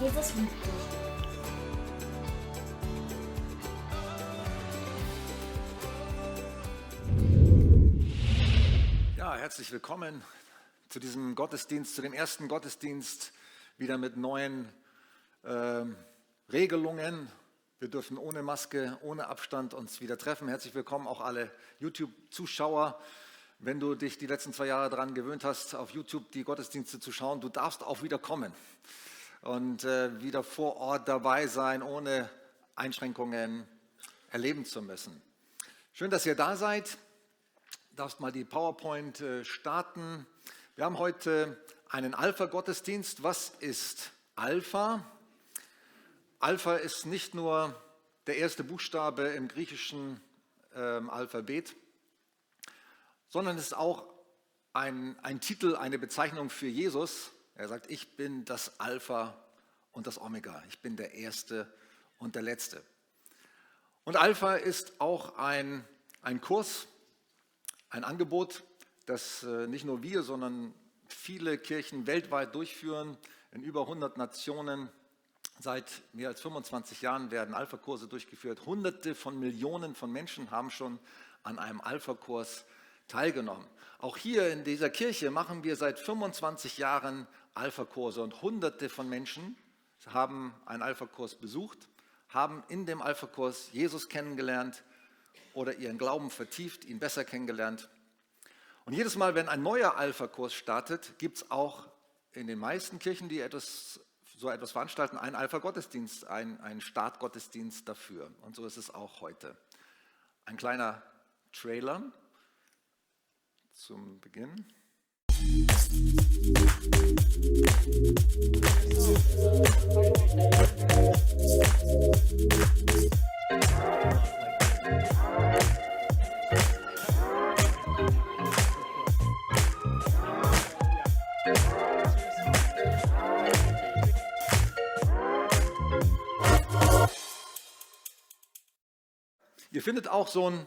Jesus liebt dich. Ja, herzlich willkommen zu diesem Gottesdienst, zu dem ersten Gottesdienst, wieder mit neuen ähm, Regelungen. Wir dürfen ohne Maske, ohne Abstand uns wieder treffen. Herzlich willkommen auch alle YouTube-Zuschauer. Wenn du dich die letzten zwei Jahre daran gewöhnt hast, auf YouTube die Gottesdienste zu schauen, du darfst auch wieder kommen und äh, wieder vor Ort dabei sein, ohne Einschränkungen erleben zu müssen. Schön, dass ihr da seid. Darfst mal die PowerPoint äh, starten. Wir haben heute einen Alpha-Gottesdienst. Was ist Alpha? Alpha ist nicht nur der erste Buchstabe im griechischen ähm, Alphabet, sondern ist auch ein, ein Titel, eine Bezeichnung für Jesus. Er sagt, ich bin das Alpha und das Omega. Ich bin der Erste und der Letzte. Und Alpha ist auch ein, ein Kurs, ein Angebot, das äh, nicht nur wir, sondern viele Kirchen weltweit durchführen. In über 100 Nationen seit mehr als 25 Jahren werden Alpha-Kurse durchgeführt. Hunderte von Millionen von Menschen haben schon an einem Alpha-Kurs teilgenommen. Auch hier in dieser Kirche machen wir seit 25 Jahren Alpha-Kurse und Hunderte von Menschen haben einen Alpha-Kurs besucht, haben in dem Alpha-Kurs Jesus kennengelernt oder ihren Glauben vertieft, ihn besser kennengelernt. Und jedes Mal, wenn ein neuer Alpha-Kurs startet, gibt es auch in den meisten Kirchen, die etwas, so etwas veranstalten, einen Alpha-Gottesdienst, einen, einen Startgottesdienst dafür. Und so ist es auch heute. Ein kleiner Trailer zum Beginn. Ihr findet auch so ein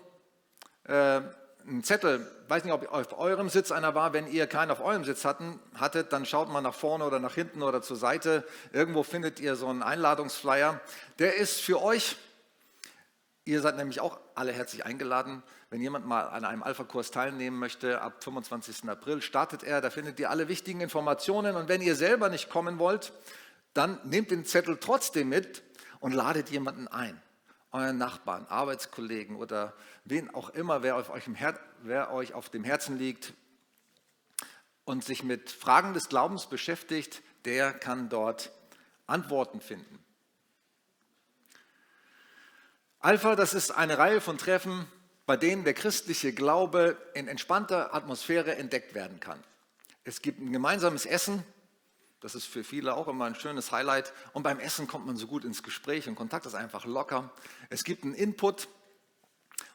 äh, einen Zettel, weiß nicht, ob auf eurem Sitz einer war, wenn ihr keinen auf eurem Sitz hatten, hattet, dann schaut mal nach vorne oder nach hinten oder zur Seite. Irgendwo findet ihr so einen Einladungsflyer. Der ist für euch, ihr seid nämlich auch alle herzlich eingeladen. Wenn jemand mal an einem Alpha-Kurs teilnehmen möchte, ab 25. April startet er, da findet ihr alle wichtigen Informationen. Und wenn ihr selber nicht kommen wollt, dann nehmt den Zettel trotzdem mit und ladet jemanden ein euren Nachbarn, Arbeitskollegen oder wen auch immer, wer, auf euch, wer euch auf dem Herzen liegt und sich mit Fragen des Glaubens beschäftigt, der kann dort Antworten finden. Alpha, das ist eine Reihe von Treffen, bei denen der christliche Glaube in entspannter Atmosphäre entdeckt werden kann. Es gibt ein gemeinsames Essen, das ist für viele auch immer ein schönes Highlight. Und beim Essen kommt man so gut ins Gespräch und Kontakt ist einfach locker. Es gibt einen Input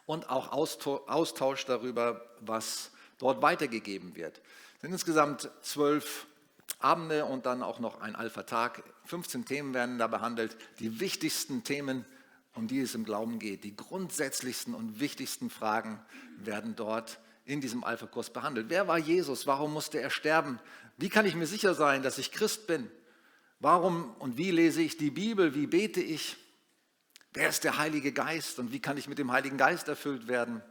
und auch Austausch darüber, was dort weitergegeben wird. Es sind insgesamt zwölf Abende und dann auch noch ein Alpha-Tag. 15 Themen werden da behandelt. Die wichtigsten Themen, um die es im Glauben geht, die grundsätzlichsten und wichtigsten Fragen werden dort in diesem Alpha-Kurs behandelt. Wer war Jesus? Warum musste er sterben? Wie kann ich mir sicher sein, dass ich Christ bin? Warum und wie lese ich die Bibel? Wie bete ich? Wer ist der Heilige Geist und wie kann ich mit dem Heiligen Geist erfüllt werden?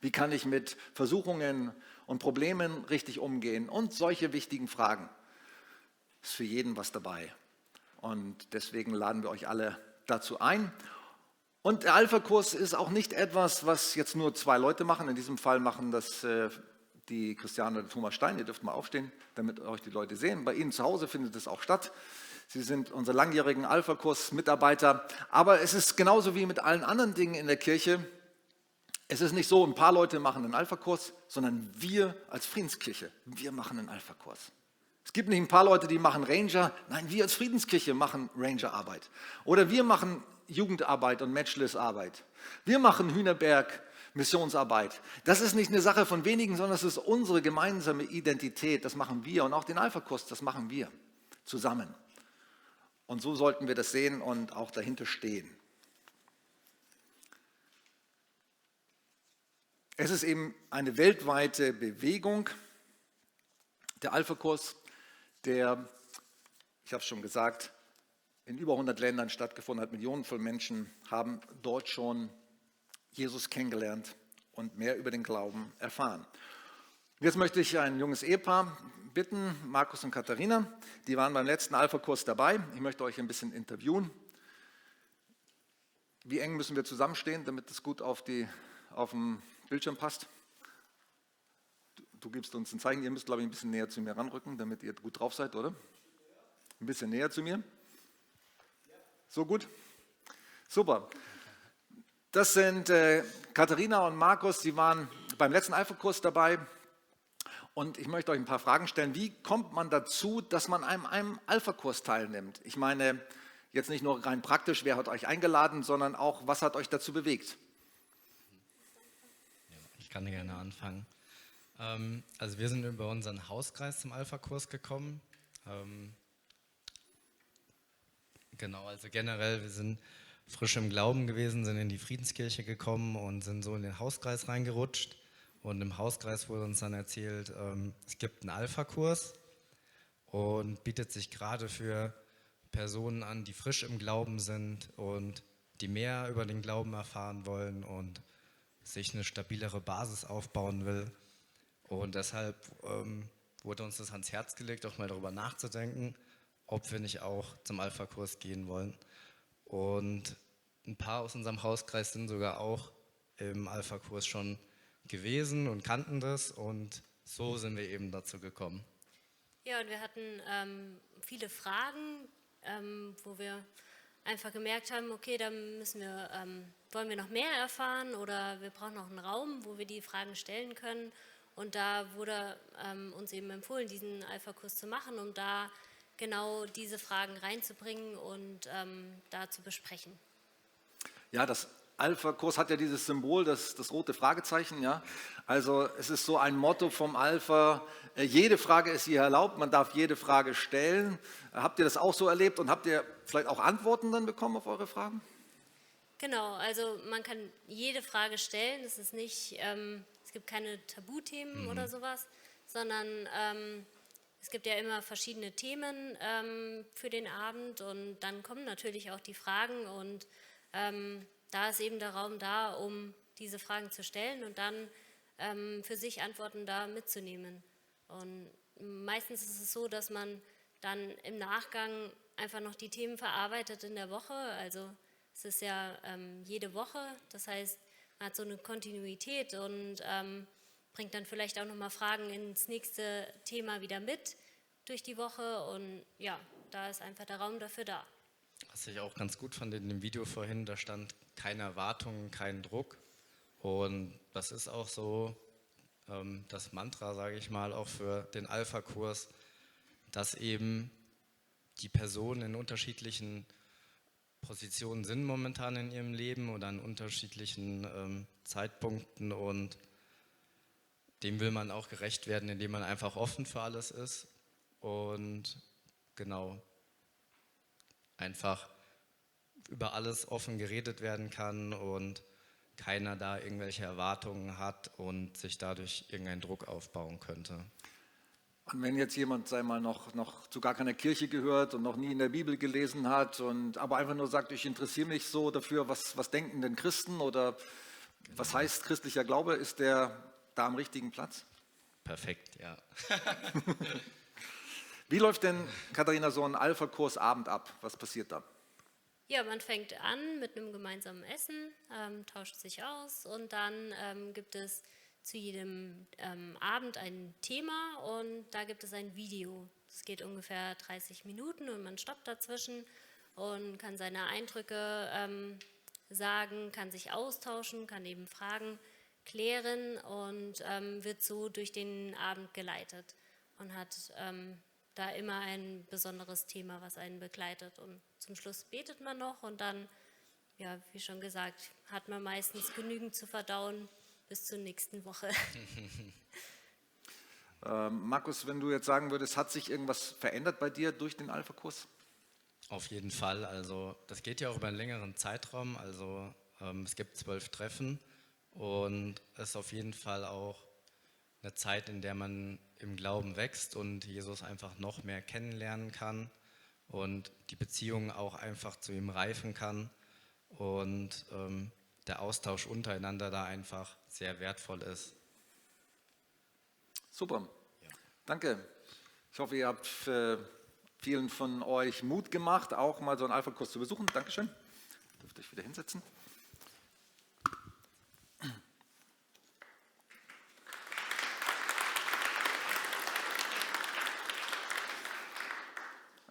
Wie kann ich mit Versuchungen und Problemen richtig umgehen? Und solche wichtigen Fragen. Ist für jeden was dabei. Und deswegen laden wir euch alle dazu ein. Und der Alpha-Kurs ist auch nicht etwas, was jetzt nur zwei Leute machen. In diesem Fall machen das äh, die Christiane und Thomas Stein. Ihr dürft mal aufstehen, damit euch die Leute sehen. Bei Ihnen zu Hause findet es auch statt. Sie sind unsere langjährigen Alpha-Kurs-Mitarbeiter. Aber es ist genauso wie mit allen anderen Dingen in der Kirche. Es ist nicht so, ein paar Leute machen einen Alpha-Kurs, sondern wir als Friedenskirche, wir machen einen Alpha-Kurs. Es gibt nicht ein paar Leute, die machen Ranger. Nein, wir als Friedenskirche machen Ranger-Arbeit. Oder wir machen Jugendarbeit und Matchless-Arbeit. Wir machen Hühnerberg Missionsarbeit. Das ist nicht eine Sache von wenigen, sondern es ist unsere gemeinsame Identität. Das machen wir und auch den Alpha-Kurs, das machen wir zusammen. Und so sollten wir das sehen und auch dahinter stehen. Es ist eben eine weltweite Bewegung, der Alpha-Kurs, der, ich habe es schon gesagt, in über 100 Ländern stattgefunden hat. Millionen von Menschen haben dort schon Jesus kennengelernt und mehr über den Glauben erfahren. Jetzt möchte ich ein junges Ehepaar bitten, Markus und Katharina. Die waren beim letzten Alpha-Kurs dabei. Ich möchte euch ein bisschen interviewen. Wie eng müssen wir zusammenstehen, damit es gut auf, die, auf den Bildschirm passt? Du, gibst uns ein Zeichen. Ihr müsst, glaube ich, ein bisschen näher zu mir ranrücken, damit ihr gut drauf seid, oder? Ein bisschen näher zu mir. So gut? Super. Das sind äh, Katharina und Markus, die waren beim letzten Alpha-Kurs dabei. Und ich möchte euch ein paar Fragen stellen. Wie kommt man dazu, dass man einem, einem Alpha-Kurs teilnimmt? Ich meine, jetzt nicht nur rein praktisch, wer hat euch eingeladen, sondern auch, was hat euch dazu bewegt? Ich kann gerne anfangen. Ähm, also wir sind über unseren Hauskreis zum Alpha-Kurs gekommen. Ähm, genau, also generell, wir sind frisch im Glauben gewesen, sind in die Friedenskirche gekommen und sind so in den Hauskreis reingerutscht. Und im Hauskreis wurde uns dann erzählt, ähm, es gibt einen Alpha-Kurs und bietet sich gerade für Personen an, die frisch im Glauben sind und die mehr über den Glauben erfahren wollen und sich eine stabilere Basis aufbauen will. Und deshalb ähm, wurde uns das ans Herz gelegt, auch mal darüber nachzudenken, ob wir nicht auch zum Alpha-Kurs gehen wollen. Und ein paar aus unserem Hauskreis sind sogar auch im Alpha-Kurs schon gewesen und kannten das und so sind wir eben dazu gekommen. Ja, und wir hatten ähm, viele Fragen, ähm, wo wir einfach gemerkt haben, okay, da müssen wir, ähm, wollen wir noch mehr erfahren oder wir brauchen noch einen Raum, wo wir die Fragen stellen können. Und da wurde ähm, uns eben empfohlen, diesen Alpha-Kurs zu machen, um da genau diese Fragen reinzubringen und ähm, da zu besprechen. Ja, das Alpha-Kurs hat ja dieses Symbol, das, das rote Fragezeichen. Ja? Also es ist so ein Motto vom Alpha, äh, jede Frage ist hier erlaubt, man darf jede Frage stellen. Habt ihr das auch so erlebt und habt ihr vielleicht auch Antworten dann bekommen auf eure Fragen? Genau, also man kann jede Frage stellen. Es ist nicht, ähm, gibt keine Tabuthemen mhm. oder sowas, sondern ähm, es gibt ja immer verschiedene Themen ähm, für den Abend und dann kommen natürlich auch die Fragen und ähm, da ist eben der Raum da, um diese Fragen zu stellen und dann ähm, für sich Antworten da mitzunehmen. Und meistens ist es so, dass man dann im Nachgang einfach noch die Themen verarbeitet in der Woche. Also es ist ja ähm, jede Woche, das heißt, hat so eine Kontinuität und ähm, bringt dann vielleicht auch nochmal Fragen ins nächste Thema wieder mit durch die Woche. Und ja, da ist einfach der Raum dafür da. Was ich auch ganz gut fand in dem Video vorhin, da stand keine Erwartungen, kein Druck. Und das ist auch so ähm, das Mantra, sage ich mal, auch für den Alpha-Kurs, dass eben die Personen in unterschiedlichen Positionen sind momentan in ihrem Leben oder an unterschiedlichen ähm, Zeitpunkten und dem will man auch gerecht werden, indem man einfach offen für alles ist und genau einfach über alles offen geredet werden kann und keiner da irgendwelche Erwartungen hat und sich dadurch irgendein Druck aufbauen könnte. Und wenn jetzt jemand, sei mal, noch, noch zu gar keiner Kirche gehört und noch nie in der Bibel gelesen hat und aber einfach nur sagt, ich interessiere mich so dafür, was, was denken denn Christen oder genau. was heißt christlicher Glaube, ist der da am richtigen Platz? Perfekt, ja. Wie läuft denn, Katharina, so ein Alpha-Kurs Abend ab? Was passiert da? Ja, man fängt an mit einem gemeinsamen Essen, ähm, tauscht sich aus und dann ähm, gibt es zu jedem ähm, Abend ein Thema und da gibt es ein Video. Es geht ungefähr 30 Minuten und man stoppt dazwischen und kann seine Eindrücke ähm, sagen, kann sich austauschen, kann eben Fragen klären und ähm, wird so durch den Abend geleitet und hat ähm, da immer ein besonderes Thema, was einen begleitet. Und zum Schluss betet man noch und dann, ja, wie schon gesagt, hat man meistens genügend zu verdauen bis zur nächsten Woche. ähm, Markus, wenn du jetzt sagen würdest, hat sich irgendwas verändert bei dir durch den Alpha-Kurs? Auf jeden Fall. Also das geht ja auch über einen längeren Zeitraum. Also ähm, es gibt zwölf Treffen und es ist auf jeden Fall auch eine Zeit, in der man im Glauben wächst und Jesus einfach noch mehr kennenlernen kann und die Beziehung auch einfach zu ihm reifen kann und ähm, der Austausch untereinander da einfach sehr wertvoll ist. Super. Danke. Ich hoffe, ihr habt äh, vielen von euch Mut gemacht, auch mal so einen Alpha-Kurs zu besuchen. Dankeschön. Dürft euch wieder hinsetzen.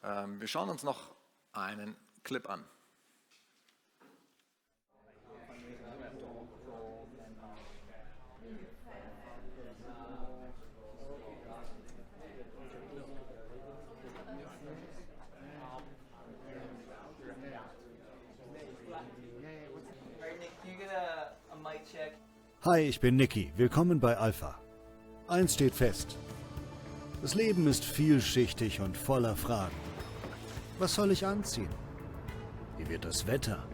Ähm, wir schauen uns noch einen Clip an. Hi, ich bin Niki. Willkommen bei Alpha. Eins steht fest. Das Leben ist vielschichtig und voller Fragen. Was soll ich anziehen? Wie wird das Wetter?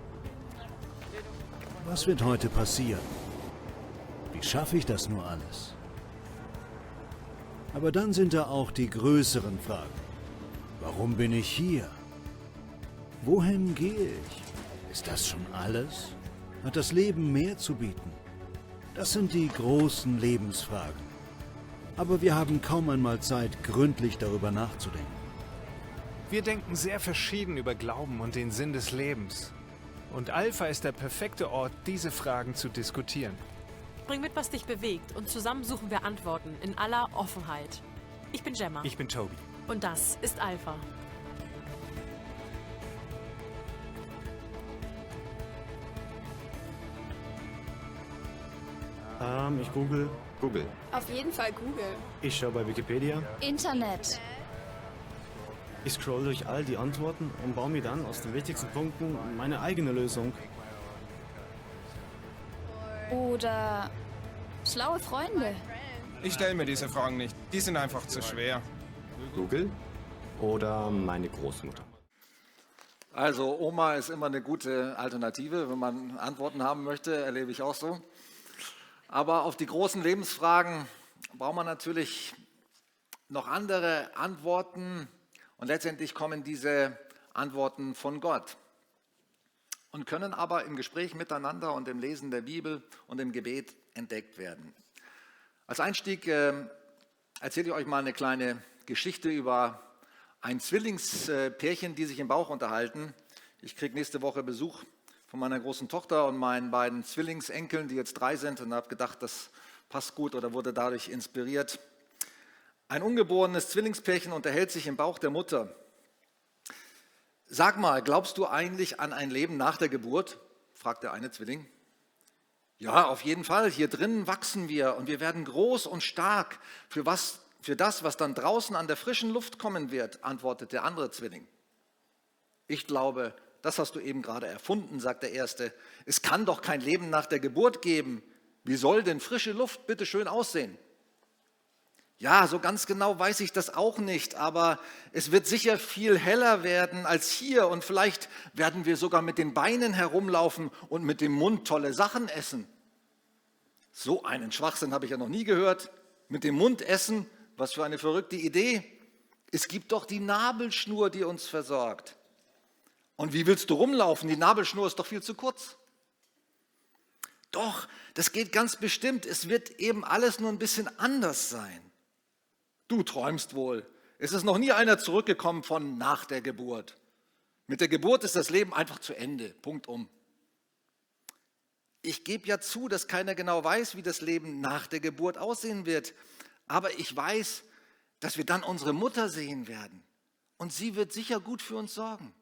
Was wird heute passieren? Wie schaffe ich das nur alles? Aber dann sind da auch die größeren Fragen. Warum bin ich hier? Wohin gehe ich? Ist das schon alles? Hat das Leben mehr zu bieten? Das sind die großen Lebensfragen. Aber wir haben kaum einmal Zeit, gründlich darüber nachzudenken. Wir denken sehr verschieden über Glauben und den Sinn des Lebens. Und Alpha ist der perfekte Ort, diese Fragen zu diskutieren. Bring mit, was dich bewegt und zusammen suchen wir Antworten in aller Offenheit. Ich bin Gemma Ich bin Toby. und das ist Alpha. Ähm, ich google. Google. Auf jeden Fall Google. Ich schaue bei Wikipedia. Internet. Ich scroll durch all die Antworten und baue mir dann aus den wichtigsten Punkten meine eigene Lösung. Oder schlaue Freunde. Ich stelle mir diese Fragen nicht. Die sind einfach zu schwer. Google oder meine Großmutter. Also Oma ist immer eine gute Alternative, wenn man Antworten haben möchte, erlebe ich auch so. Aber auf die großen Lebensfragen braucht man natürlich noch andere Antworten und letztendlich kommen diese Antworten von Gott und können aber im Gespräch miteinander und im Lesen der Bibel und im Gebet entdeckt werden. Als Einstieg äh, erzähle ich euch mal eine kleine Geschichte über ein Zwillingspärchen, die sich im Bauch unterhalten. Ich kriege nächste Woche Besuch von meiner großen Tochter und meinen beiden Zwillingsenkeln, die jetzt drei sind, und habe gedacht, das passt gut oder wurde dadurch inspiriert. Ein ungeborenes Zwillingspärchen unterhält sich im Bauch der Mutter. Sag mal, glaubst du eigentlich an ein Leben nach der Geburt? fragt der eine Zwilling. Ja, auf jeden Fall. Hier drinnen wachsen wir und wir werden groß und stark für, was, für das, was dann draußen an der frischen Luft kommen wird, antwortet der andere Zwilling. Ich glaube, das hast du eben gerade erfunden, sagt der Erste. Es kann doch kein Leben nach der Geburt geben. Wie soll denn frische Luft bitte schön aussehen? Ja, so ganz genau weiß ich das auch nicht, aber es wird sicher viel heller werden als hier und vielleicht werden wir sogar mit den Beinen herumlaufen und mit dem Mund tolle Sachen essen. So einen Schwachsinn habe ich ja noch nie gehört. Mit dem Mund essen, was für eine verrückte Idee. Es gibt doch die Nabelschnur, die uns versorgt. Und wie willst du rumlaufen? Die Nabelschnur ist doch viel zu kurz. Doch, das geht ganz bestimmt. Es wird eben alles nur ein bisschen anders sein. Du träumst wohl. Es ist noch nie einer zurückgekommen von nach der Geburt. Mit der Geburt ist das Leben einfach zu Ende. Punkt um. Ich gebe ja zu, dass keiner genau weiß, wie das Leben nach der Geburt aussehen wird. Aber ich weiß, dass wir dann unsere Mutter sehen werden. Und sie wird sicher gut für uns sorgen.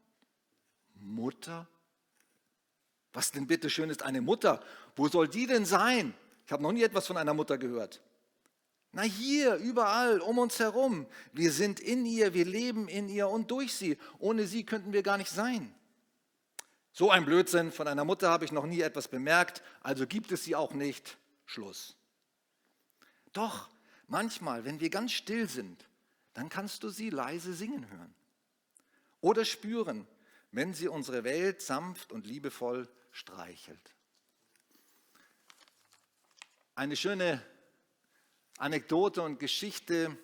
Mutter? Was denn bitte schön ist eine Mutter? Wo soll die denn sein? Ich habe noch nie etwas von einer Mutter gehört. Na hier, überall, um uns herum. Wir sind in ihr, wir leben in ihr und durch sie. Ohne sie könnten wir gar nicht sein. So ein Blödsinn von einer Mutter habe ich noch nie etwas bemerkt, also gibt es sie auch nicht. Schluss. Doch, manchmal, wenn wir ganz still sind, dann kannst du sie leise singen hören. Oder spüren, wenn sie unsere Welt sanft und liebevoll streichelt. Eine schöne Anekdote und Geschichte,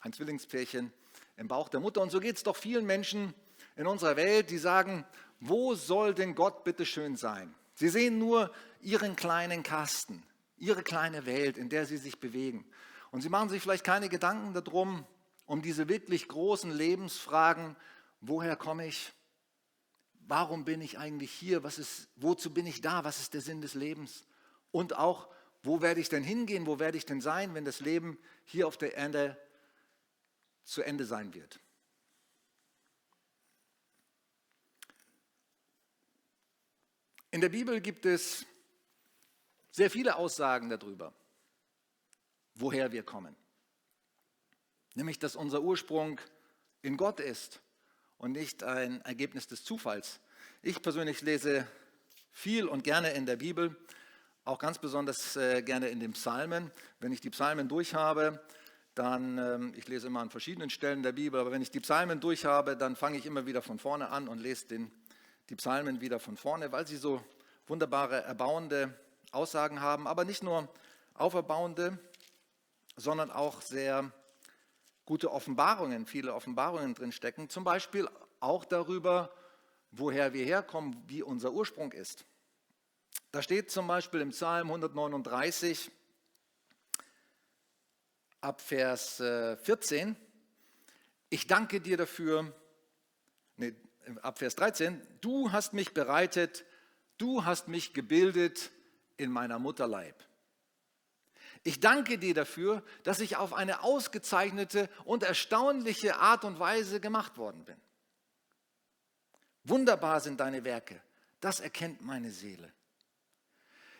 ein Zwillingspärchen im Bauch der Mutter. Und so geht es doch vielen Menschen, in unserer Welt, die sagen, wo soll denn Gott bitte schön sein? Sie sehen nur ihren kleinen Kasten, ihre kleine Welt, in der sie sich bewegen. Und sie machen sich vielleicht keine Gedanken darum, um diese wirklich großen Lebensfragen, woher komme ich? Warum bin ich eigentlich hier? Was ist, wozu bin ich da? Was ist der Sinn des Lebens? Und auch, wo werde ich denn hingehen? Wo werde ich denn sein, wenn das Leben hier auf der Erde zu Ende sein wird? In der Bibel gibt es sehr viele Aussagen darüber, woher wir kommen. Nämlich, dass unser Ursprung in Gott ist und nicht ein Ergebnis des Zufalls. Ich persönlich lese viel und gerne in der Bibel, auch ganz besonders äh, gerne in den Psalmen. Wenn ich die Psalmen durchhabe, dann, ähm, ich lese immer an verschiedenen Stellen der Bibel, aber wenn ich die Psalmen durchhabe, dann fange ich immer wieder von vorne an und lese den, die Psalmen wieder von vorne, weil sie so wunderbare, erbauende Aussagen haben, aber nicht nur auferbauende, sondern auch sehr gute Offenbarungen, viele Offenbarungen drin stecken, zum Beispiel auch darüber, woher wir herkommen, wie unser Ursprung ist. Da steht zum Beispiel im Psalm 139 ab Vers 14, äh, ich danke dir dafür, nee, ab Vers 13, du hast mich bereitet, du hast mich gebildet in meiner Mutterleib. Ich danke dir dafür, dass ich auf eine ausgezeichnete und erstaunliche Art und Weise gemacht worden bin. Wunderbar sind deine Werke, das erkennt meine Seele.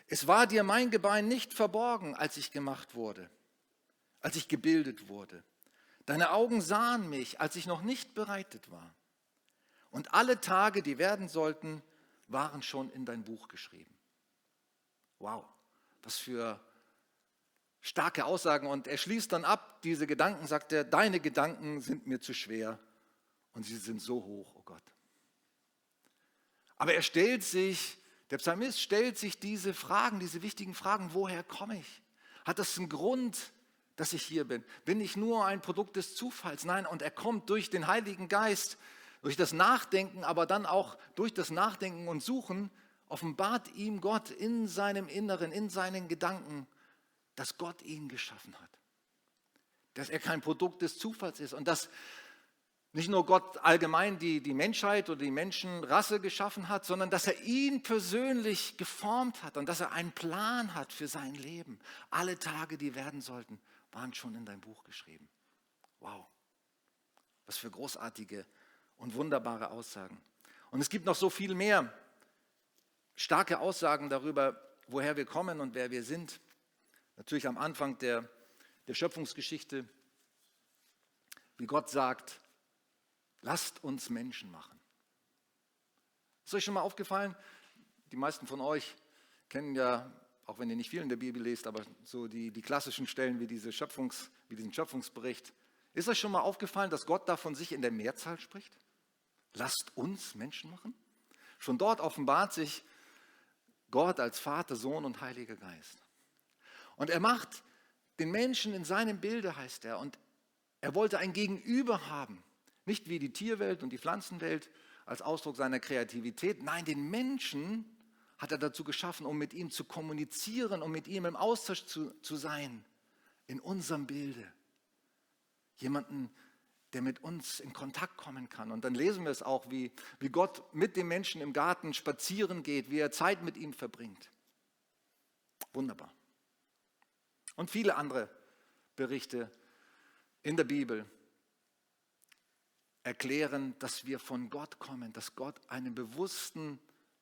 Es war dir mein Gebein nicht verborgen, als ich gemacht wurde, als ich gebildet wurde. Deine Augen sahen mich, als ich noch nicht bereitet war. Und alle Tage, die werden sollten, waren schon in dein Buch geschrieben. Wow, was für starke Aussagen. Und er schließt dann ab, diese Gedanken, sagt er, deine Gedanken sind mir zu schwer und sie sind so hoch, oh Gott. Aber er stellt sich, der Psalmist stellt sich diese Fragen, diese wichtigen Fragen, woher komme ich? Hat das einen Grund, dass ich hier bin? Bin ich nur ein Produkt des Zufalls? Nein, und er kommt durch den Heiligen Geist, durch das Nachdenken, aber dann auch durch das Nachdenken und Suchen, offenbart ihm Gott in seinem Inneren, in seinen Gedanken, dass Gott ihn geschaffen hat. Dass er kein Produkt des Zufalls ist und dass nicht nur Gott allgemein die, die Menschheit oder die Menschenrasse geschaffen hat, sondern dass er ihn persönlich geformt hat und dass er einen Plan hat für sein Leben. Alle Tage, die werden sollten, waren schon in dein Buch geschrieben. Wow, was für großartige und wunderbare Aussagen. Und es gibt noch so viel mehr starke Aussagen darüber, woher wir kommen und wer wir sind. Natürlich am Anfang der, der Schöpfungsgeschichte, wie Gott sagt, lasst uns Menschen machen. Ist euch schon mal aufgefallen? Die meisten von euch kennen ja, auch wenn ihr nicht viel in der Bibel lest, aber so die, die klassischen Stellen wie, diese Schöpfungs, wie diesen Schöpfungsbericht. Ist euch schon mal aufgefallen, dass Gott da von sich in der Mehrzahl spricht? Lasst uns Menschen machen? Schon dort offenbart sich Gott als Vater, Sohn und Heiliger Geist. Und er macht den Menschen in seinem Bilde, heißt er. Und er wollte ein Gegenüber haben. Nicht wie die Tierwelt und die Pflanzenwelt als Ausdruck seiner Kreativität. Nein, den Menschen hat er dazu geschaffen, um mit ihm zu kommunizieren, um mit ihm im Austausch zu, zu sein. In unserem Bilde. Jemanden, der mit uns in Kontakt kommen kann. Und dann lesen wir es auch, wie, wie Gott mit dem Menschen im Garten spazieren geht, wie er Zeit mit ihm verbringt. Wunderbar. Und viele andere Berichte in der Bibel erklären, dass wir von Gott kommen, dass Gott einen bewussten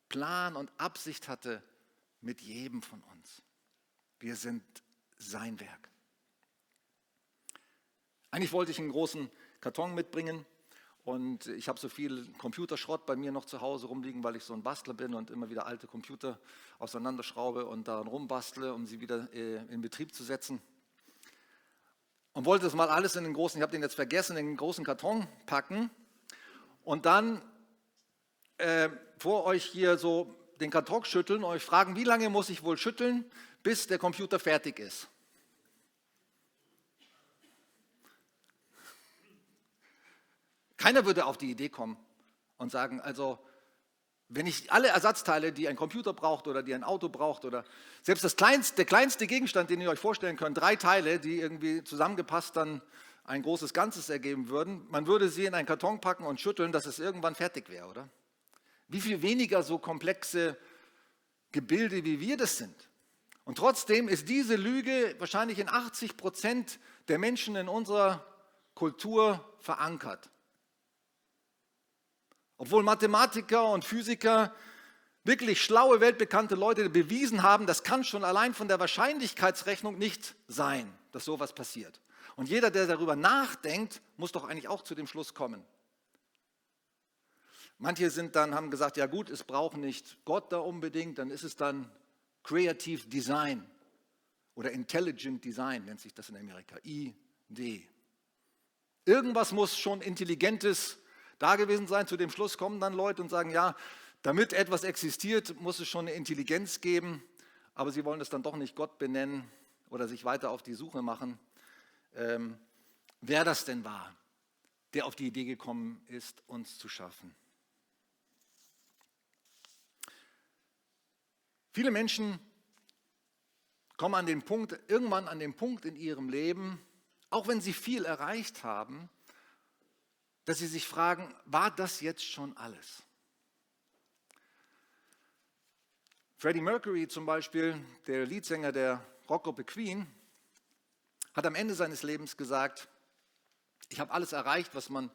Plan und Absicht hatte mit jedem von uns. Wir sind sein Werk. Eigentlich wollte ich einen großen Karton mitbringen. Und ich habe so viel Computerschrott bei mir noch zu Hause rumliegen, weil ich so ein Bastler bin und immer wieder alte Computer auseinanderschraube und daran rumbastle, um sie wieder äh, in Betrieb zu setzen. Und wollte das mal alles in den großen, ich habe den jetzt vergessen, in den großen Karton packen und dann äh, vor euch hier so den Karton schütteln und euch fragen, wie lange muss ich wohl schütteln, bis der Computer fertig ist. Keiner würde auf die Idee kommen, und sagen, also wenn ich alle Ersatzteile, die ein Computer braucht oder die ein Auto braucht oder selbst das kleinste, der kleinste Gegenstand, den ihr euch vorstellen könnt, drei Teile, die irgendwie zusammengepasst dann ein großes Ganzes ergeben würden, man würde sie in einen Karton packen und schütteln, dass es irgendwann fertig wäre, oder? Wie viel weniger so komplexe Gebilde, wie wir das sind. Und trotzdem ist diese Lüge wahrscheinlich in 80 Prozent der Menschen in unserer Kultur verankert. Obwohl Mathematiker und Physiker, wirklich schlaue, weltbekannte Leute bewiesen haben, das kann schon allein von der Wahrscheinlichkeitsrechnung nicht sein, dass sowas passiert. Und jeder, der darüber nachdenkt, muss doch eigentlich auch zu dem Schluss kommen. Manche sind dann, haben gesagt, ja gut, es braucht nicht Gott da unbedingt, dann ist es dann Creative Design oder Intelligent Design nennt sich das in Amerika, ID. Irgendwas muss schon Intelligentes da gewesen sein. Zu dem Schluss kommen dann Leute und sagen, ja, damit etwas existiert, muss es schon eine Intelligenz geben, aber sie wollen es dann doch nicht Gott benennen oder sich weiter auf die Suche machen, ähm, wer das denn war, der auf die Idee gekommen ist, uns zu schaffen. Viele Menschen kommen an den Punkt, irgendwann an den Punkt in ihrem Leben, auch wenn sie viel erreicht haben, dass sie sich fragen, war das jetzt schon alles? Freddie Mercury zum Beispiel, der Leadsänger der Rockgruppe Queen, hat am Ende seines Lebens gesagt, ich habe alles erreicht, was man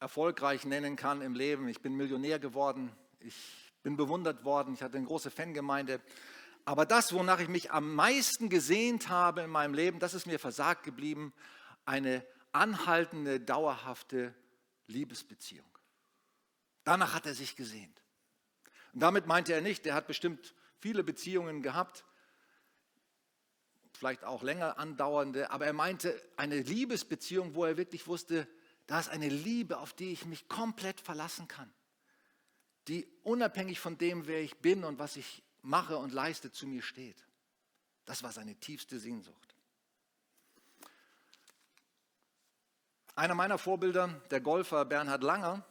erfolgreich nennen kann im Leben. Ich bin Millionär geworden, ich bin bewundert worden, ich hatte eine große Fangemeinde. Aber das, wonach ich mich am meisten gesehnt habe in meinem Leben, das ist mir versagt geblieben, eine anhaltende, dauerhafte Liebesbeziehung. Danach hat er sich gesehnt. Und damit meinte er nicht, er hat bestimmt viele Beziehungen gehabt, vielleicht auch länger andauernde, aber er meinte eine Liebesbeziehung, wo er wirklich wusste, da ist eine Liebe, auf die ich mich komplett verlassen kann, die unabhängig von dem, wer ich bin und was ich mache und leiste, zu mir steht. Das war seine tiefste Sehnsucht. Einer meiner Vorbilder, der Golfer Bernhard Langer,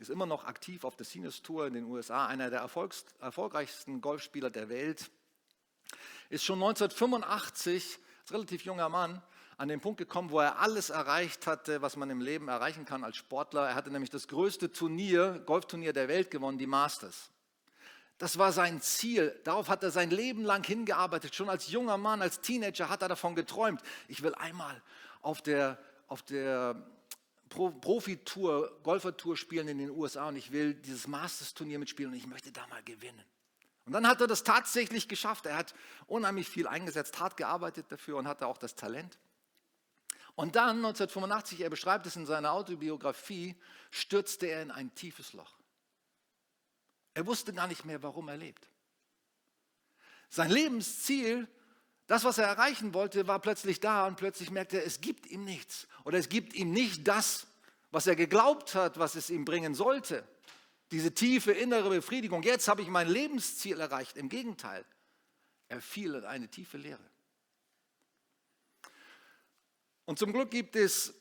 ist immer noch aktiv auf der Seniors Tour in den USA, einer der erfolgreichsten Golfspieler der Welt. Ist schon 1985, als relativ junger Mann, an den Punkt gekommen, wo er alles erreicht hatte, was man im Leben erreichen kann als Sportler. Er hatte nämlich das größte Turnier, Golfturnier der Welt gewonnen, die Masters. Das war sein Ziel. Darauf hat er sein Leben lang hingearbeitet. Schon als junger Mann, als Teenager hat er davon geträumt. Ich will einmal auf der auf der Profitour, Golfertour spielen in den USA und ich will dieses Masters-Turnier mitspielen und ich möchte da mal gewinnen. Und dann hat er das tatsächlich geschafft. Er hat unheimlich viel eingesetzt, hart gearbeitet dafür und hatte auch das Talent. Und dann 1985, er beschreibt es in seiner Autobiografie, stürzte er in ein tiefes Loch. Er wusste gar nicht mehr, warum er lebt. Sein Lebensziel das, was er erreichen wollte, war plötzlich da und plötzlich merkte er, es gibt ihm nichts. Oder es gibt ihm nicht das, was er geglaubt hat, was es ihm bringen sollte. Diese tiefe innere Befriedigung. Jetzt habe ich mein Lebensziel erreicht. Im Gegenteil, er fiel in eine tiefe Leere. Und zum Glück gibt es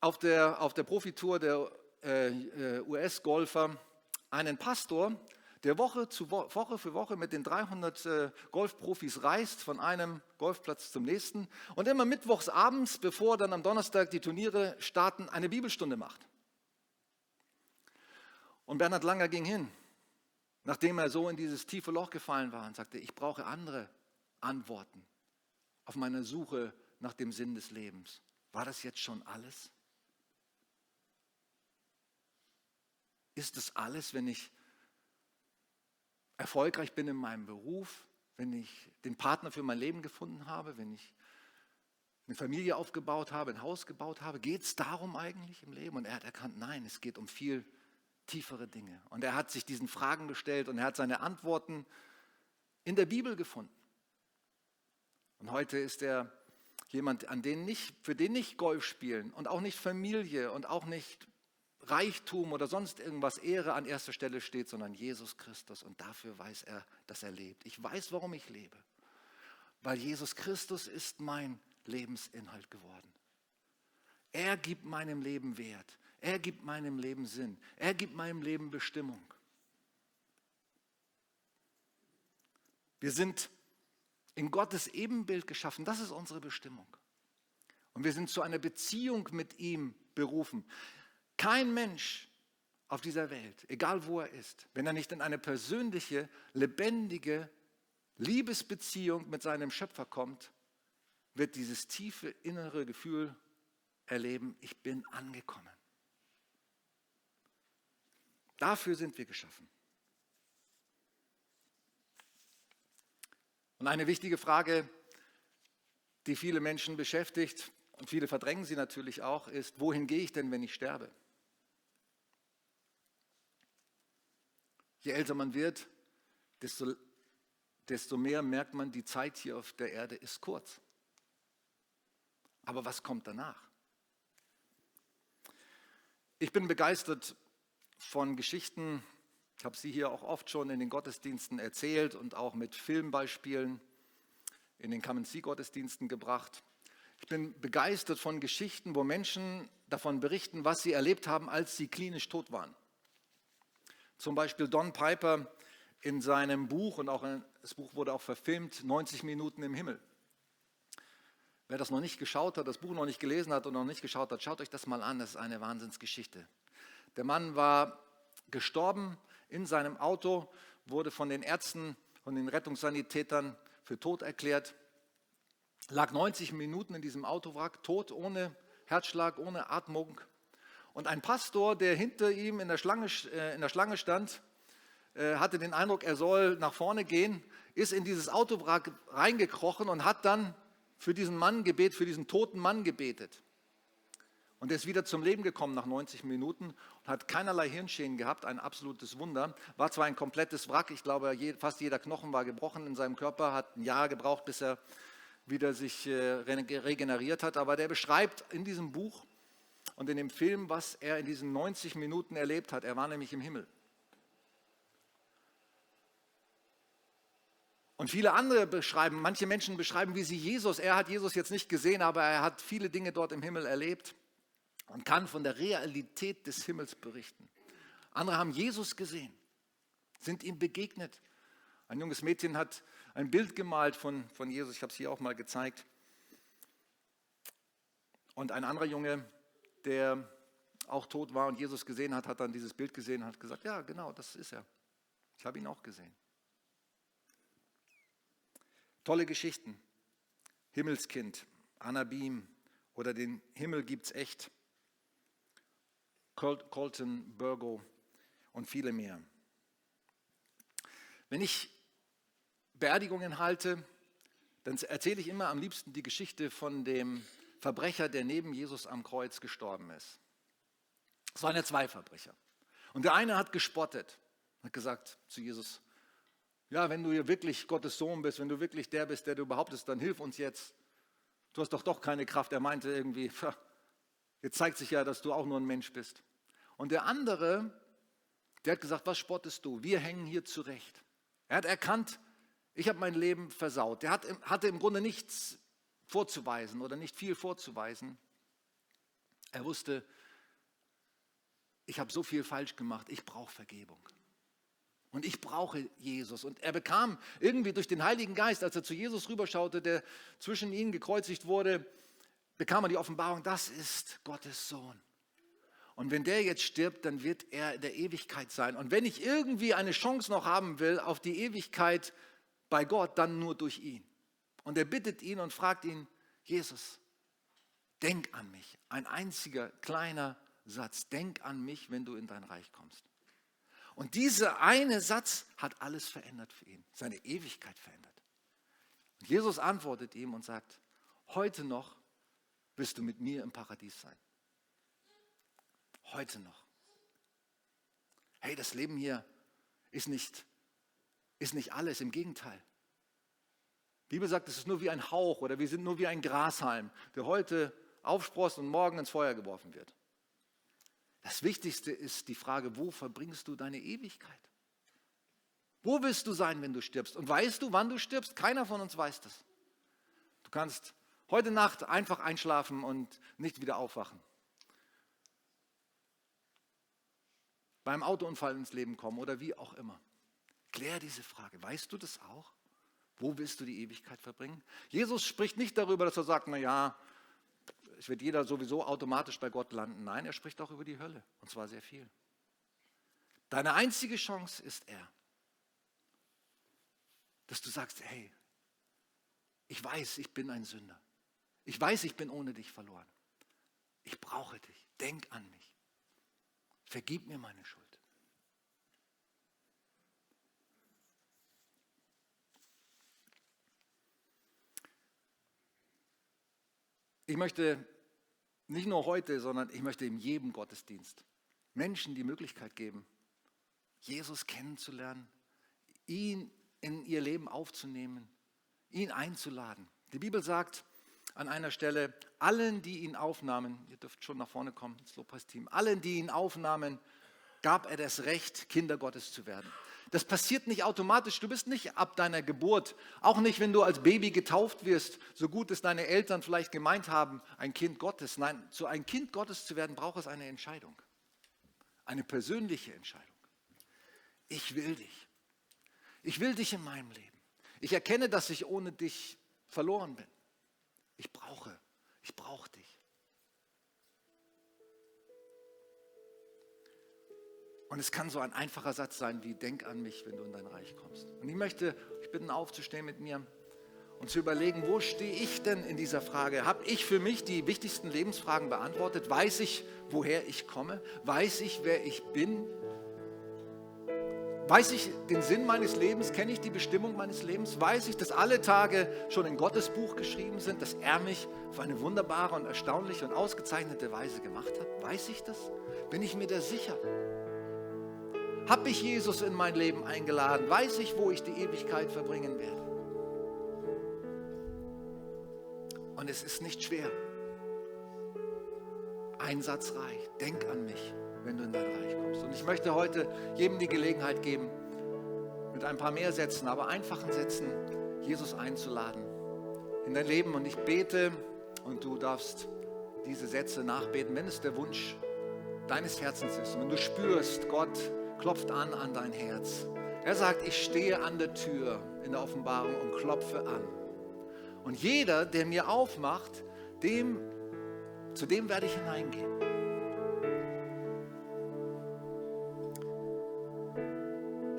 auf der, auf der Profitour der äh, äh US-Golfer einen Pastor, der Woche, zu Woche für Woche mit den 300 äh, Golfprofis reist, von einem Golfplatz zum nächsten und immer mittwochs abends, bevor dann am Donnerstag die Turniere starten, eine Bibelstunde macht. Und Bernhard Langer ging hin, nachdem er so in dieses tiefe Loch gefallen war und sagte, ich brauche andere Antworten auf meiner Suche nach dem Sinn des Lebens. War das jetzt schon alles? Ist es alles, wenn ich erfolgreich bin in meinem Beruf, wenn ich den Partner für mein Leben gefunden habe, wenn ich eine Familie aufgebaut habe, ein Haus gebaut habe, geht es darum eigentlich im Leben? Und er hat erkannt, nein, es geht um viel tiefere Dinge. Und er hat sich diesen Fragen gestellt und er hat seine Antworten in der Bibel gefunden. Und heute ist er jemand, an den nicht, für den nicht Golf spielen und auch nicht Familie und auch nicht Reichtum oder sonst irgendwas Ehre an erster Stelle steht, sondern Jesus Christus. Und dafür weiß er, dass er lebt. Ich weiß, warum ich lebe. Weil Jesus Christus ist mein Lebensinhalt geworden. Er gibt meinem Leben Wert. Er gibt meinem Leben Sinn. Er gibt meinem Leben Bestimmung. Wir sind in Gottes Ebenbild geschaffen. Das ist unsere Bestimmung. Und wir sind zu einer Beziehung mit ihm berufen. Kein Mensch auf dieser Welt, egal wo er ist, wenn er nicht in eine persönliche, lebendige Liebesbeziehung mit seinem Schöpfer kommt, wird dieses tiefe innere Gefühl erleben, ich bin angekommen. Dafür sind wir geschaffen. Und eine wichtige Frage, die viele Menschen beschäftigt, und viele verdrängen sie natürlich auch, ist, wohin gehe ich denn, wenn ich sterbe? Je älter man wird, desto, desto mehr merkt man, die Zeit hier auf der Erde ist kurz. Aber was kommt danach? Ich bin begeistert von Geschichten, ich habe sie hier auch oft schon in den Gottesdiensten erzählt und auch mit Filmbeispielen in den Kamen-Sie-Gottesdiensten gebracht. Ich bin begeistert von Geschichten, wo Menschen davon berichten, was sie erlebt haben, als sie klinisch tot waren. Zum Beispiel Don Piper in seinem Buch, und auch das Buch wurde auch verfilmt, 90 Minuten im Himmel. Wer das noch nicht geschaut hat, das Buch noch nicht gelesen hat und noch nicht geschaut hat, schaut euch das mal an, das ist eine Wahnsinnsgeschichte. Der Mann war gestorben in seinem Auto, wurde von den Ärzten und den Rettungssanitätern für tot erklärt, lag 90 Minuten in diesem Autowrack, tot, ohne Herzschlag, ohne Atmung. Und ein Pastor, der hinter ihm in der Schlange, äh, in der Schlange stand, äh, hatte den Eindruck, er soll nach vorne gehen, ist in dieses Autowrack reingekrochen und hat dann für diesen Mann gebetet, für diesen toten Mann gebetet. Und er ist wieder zum Leben gekommen nach 90 Minuten und hat keinerlei Hirnschäden gehabt, ein absolutes Wunder. War zwar ein komplettes Wrack, ich glaube, fast jeder Knochen war gebrochen in seinem Körper, hat ein Jahr gebraucht, bis er wieder sich äh, regeneriert hat. Aber der beschreibt in diesem Buch und in dem Film, was er in diesen 90 Minuten erlebt hat. Er war nämlich im Himmel. Und viele andere beschreiben, manche Menschen beschreiben, wie sie Jesus, er hat Jesus jetzt nicht gesehen, aber er hat viele Dinge dort im Himmel erlebt und kann von der Realität des Himmels berichten. Andere haben Jesus gesehen, sind ihm begegnet. Ein junges Mädchen hat ein Bild gemalt von, von Jesus, ich habe es hier auch mal gezeigt. Und ein anderer Junge der auch tot war und Jesus gesehen hat, hat dann dieses Bild gesehen und hat gesagt, ja genau, das ist er. Ich habe ihn auch gesehen. Tolle Geschichten. Himmelskind, Anabim oder den Himmel gibt es echt. Colton, Burgo und viele mehr. Wenn ich Beerdigungen halte, dann erzähle ich immer am liebsten die Geschichte von dem Verbrecher, der neben Jesus am Kreuz gestorben ist. Es waren ja zwei Verbrecher. Und der eine hat gespottet, hat gesagt zu Jesus, ja, wenn du hier wirklich Gottes Sohn bist, wenn du wirklich der bist, der du behauptest, dann hilf uns jetzt. Du hast doch doch keine Kraft. Er meinte irgendwie, jetzt zeigt sich ja, dass du auch nur ein Mensch bist. Und der andere, der hat gesagt, was spottest du? Wir hängen hier zurecht. Er hat erkannt, ich habe mein Leben versaut. Hat, hatte im Grunde nichts vorzuweisen oder nicht viel vorzuweisen. Er wusste, ich habe so viel falsch gemacht, ich brauche Vergebung. Und ich brauche Jesus. Und er bekam irgendwie durch den Heiligen Geist, als er zu Jesus rüberschaute, der zwischen ihnen gekreuzigt wurde, bekam er die Offenbarung, das ist Gottes Sohn. Und wenn der jetzt stirbt, dann wird er in der Ewigkeit sein. Und wenn ich irgendwie eine Chance noch haben will auf die Ewigkeit bei Gott, dann nur durch ihn. Und er bittet ihn und fragt ihn, Jesus, denk an mich. Ein einziger kleiner Satz, denk an mich, wenn du in dein Reich kommst. Und dieser eine Satz hat alles verändert für ihn, seine Ewigkeit verändert. Und Jesus antwortet ihm und sagt, heute noch wirst du mit mir im Paradies sein. Heute noch. Hey, das Leben hier ist nicht, ist nicht alles, im Gegenteil. Die Bibel sagt, es ist nur wie ein Hauch oder wir sind nur wie ein Grashalm, der heute aufsprost und morgen ins Feuer geworfen wird. Das Wichtigste ist die Frage, wo verbringst du deine Ewigkeit? Wo willst du sein, wenn du stirbst? Und weißt du, wann du stirbst? Keiner von uns weiß das. Du kannst heute Nacht einfach einschlafen und nicht wieder aufwachen. beim Autounfall ins Leben kommen oder wie auch immer. Klär diese Frage. Weißt du das auch? Wo willst du die Ewigkeit verbringen? Jesus spricht nicht darüber, dass er sagt, na ja, es wird jeder sowieso automatisch bei Gott landen. Nein, er spricht auch über die Hölle und zwar sehr viel. Deine einzige Chance ist er, dass du sagst, hey, ich weiß, ich bin ein Sünder. Ich weiß, ich bin ohne dich verloren. Ich brauche dich. Denk an mich. Vergib mir meine Schuld. Ich möchte nicht nur heute, sondern ich möchte in jedem Gottesdienst Menschen die Möglichkeit geben, Jesus kennenzulernen, ihn in ihr Leben aufzunehmen, ihn einzuladen. Die Bibel sagt an einer Stelle, allen, die ihn aufnahmen, ihr dürft schon nach vorne kommen, das Lobpreisteam, allen, die ihn aufnahmen, gab er das Recht, Kinder Gottes zu werden. Das passiert nicht automatisch. Du bist nicht ab deiner Geburt, auch nicht, wenn du als Baby getauft wirst, so gut es deine Eltern vielleicht gemeint haben, ein Kind Gottes. Nein, zu ein Kind Gottes zu werden, braucht es eine Entscheidung. Eine persönliche Entscheidung. Ich will dich. Ich will dich in meinem Leben. Ich erkenne, dass ich ohne dich verloren bin. Ich brauche, ich brauche dich. Und es kann so ein einfacher Satz sein wie, denk an mich, wenn du in dein Reich kommst. Und ich möchte euch bitten, aufzustehen mit mir und zu überlegen, wo stehe ich denn in dieser Frage? Habe ich für mich die wichtigsten Lebensfragen beantwortet? Weiß ich, woher ich komme? Weiß ich, wer ich bin? Weiß ich den Sinn meines Lebens? Kenne ich die Bestimmung meines Lebens? Weiß ich, dass alle Tage schon in Gottes Buch geschrieben sind, dass er mich auf eine wunderbare und erstaunliche und ausgezeichnete Weise gemacht hat? Weiß ich das? Bin ich mir da sicher? Habe ich Jesus in mein Leben eingeladen? Weiß ich, wo ich die Ewigkeit verbringen werde? Und es ist nicht schwer. Ein Satz reicht. Denk an mich, wenn du in dein Reich kommst. Und ich möchte heute jedem die Gelegenheit geben, mit ein paar mehr Sätzen, aber einfachen Sätzen, Jesus einzuladen in dein Leben. Und ich bete und du darfst diese Sätze nachbeten, wenn es der Wunsch deines Herzens ist. Und wenn du spürst, Gott, klopft an an dein Herz. Er sagt, ich stehe an der Tür in der Offenbarung und klopfe an. Und jeder, der mir aufmacht, dem, zu dem werde ich hineingehen.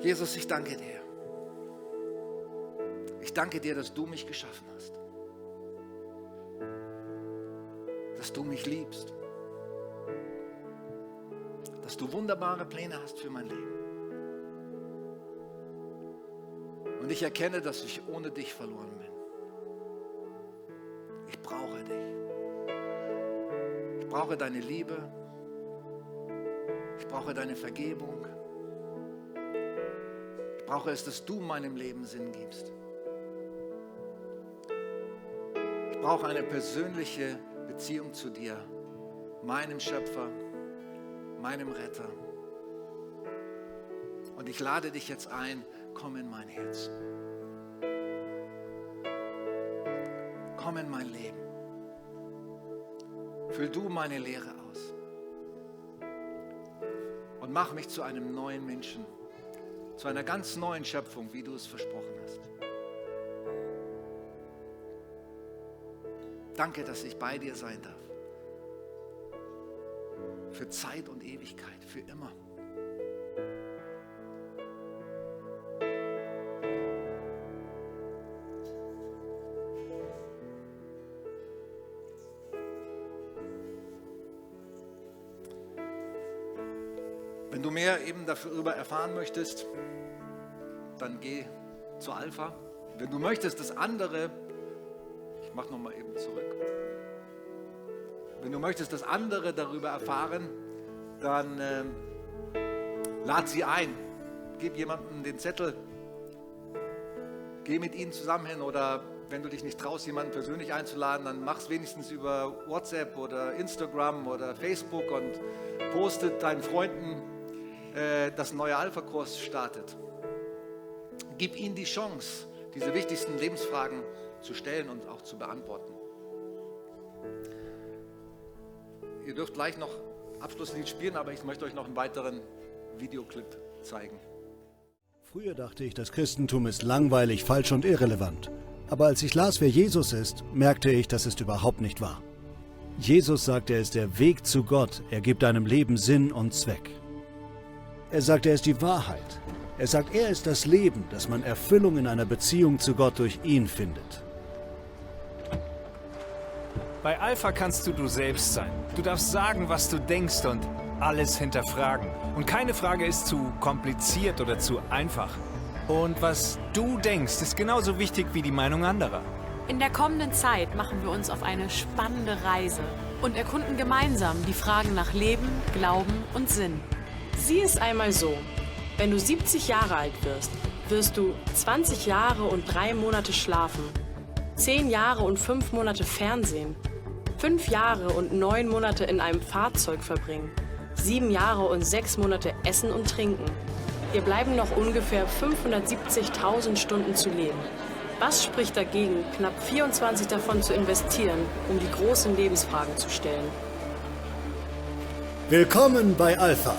Jesus, ich danke dir. Ich danke dir, dass du mich geschaffen hast. Dass du mich liebst dass du wunderbare Pläne hast für mein Leben. Und ich erkenne, dass ich ohne dich verloren bin. Ich brauche dich. Ich brauche deine Liebe. Ich brauche deine Vergebung. Ich brauche es, dass du meinem Leben Sinn gibst. Ich brauche eine persönliche Beziehung zu dir, meinem Schöpfer meinem Retter. Und ich lade dich jetzt ein, komm in mein Herz. Komm in mein Leben. Füll du meine Lehre aus. Und mach mich zu einem neuen Menschen, zu einer ganz neuen Schöpfung, wie du es versprochen hast. Danke, dass ich bei dir sein darf für Zeit und Ewigkeit, für immer. Wenn du mehr eben darüber erfahren möchtest, dann geh zur Alpha. Wenn du möchtest, dass andere, ich mache nochmal eben zurück. Wenn du möchtest, dass andere darüber erfahren, dann äh, lad sie ein. Gib jemandem den Zettel. Geh mit ihnen zusammen hin oder wenn du dich nicht traust, jemanden persönlich einzuladen, dann mach es wenigstens über WhatsApp oder Instagram oder Facebook und postet deinen Freunden, äh, dass ein neuer Alpha-Kurs startet. Gib ihnen die Chance, diese wichtigsten Lebensfragen zu stellen und auch zu beantworten. Ihr dürft gleich noch Abschlusslied spielen, aber ich möchte euch noch einen weiteren Videoclip zeigen. Früher dachte ich, das Christentum ist langweilig, falsch und irrelevant. Aber als ich las, wer Jesus ist, merkte ich, das ist überhaupt nicht wahr. Jesus sagt, er ist der Weg zu Gott, er gibt deinem Leben Sinn und Zweck. Er sagt, er ist die Wahrheit. Er sagt, er ist das Leben, dass man Erfüllung in einer Beziehung zu Gott durch ihn findet. Bei Alpha kannst du du selbst sein. Du darfst sagen, was du denkst und alles hinterfragen. Und keine Frage ist zu kompliziert oder zu einfach. Und was du denkst, ist genauso wichtig wie die Meinung anderer. In der kommenden Zeit machen wir uns auf eine spannende Reise und erkunden gemeinsam die Fragen nach Leben, Glauben und Sinn. Sieh es einmal so. Wenn du 70 Jahre alt wirst, wirst du 20 Jahre und drei Monate schlafen, 10 Jahre und 5 Monate Fernsehen, 5 Jahre und 9 Monate in einem Fahrzeug verbringen, 7 Jahre und 6 Monate essen und trinken. Dir bleiben noch ungefähr 570.000 Stunden zu leben. Was spricht dagegen, knapp 24 davon zu investieren, um die großen Lebensfragen zu stellen? Willkommen bei Alpha.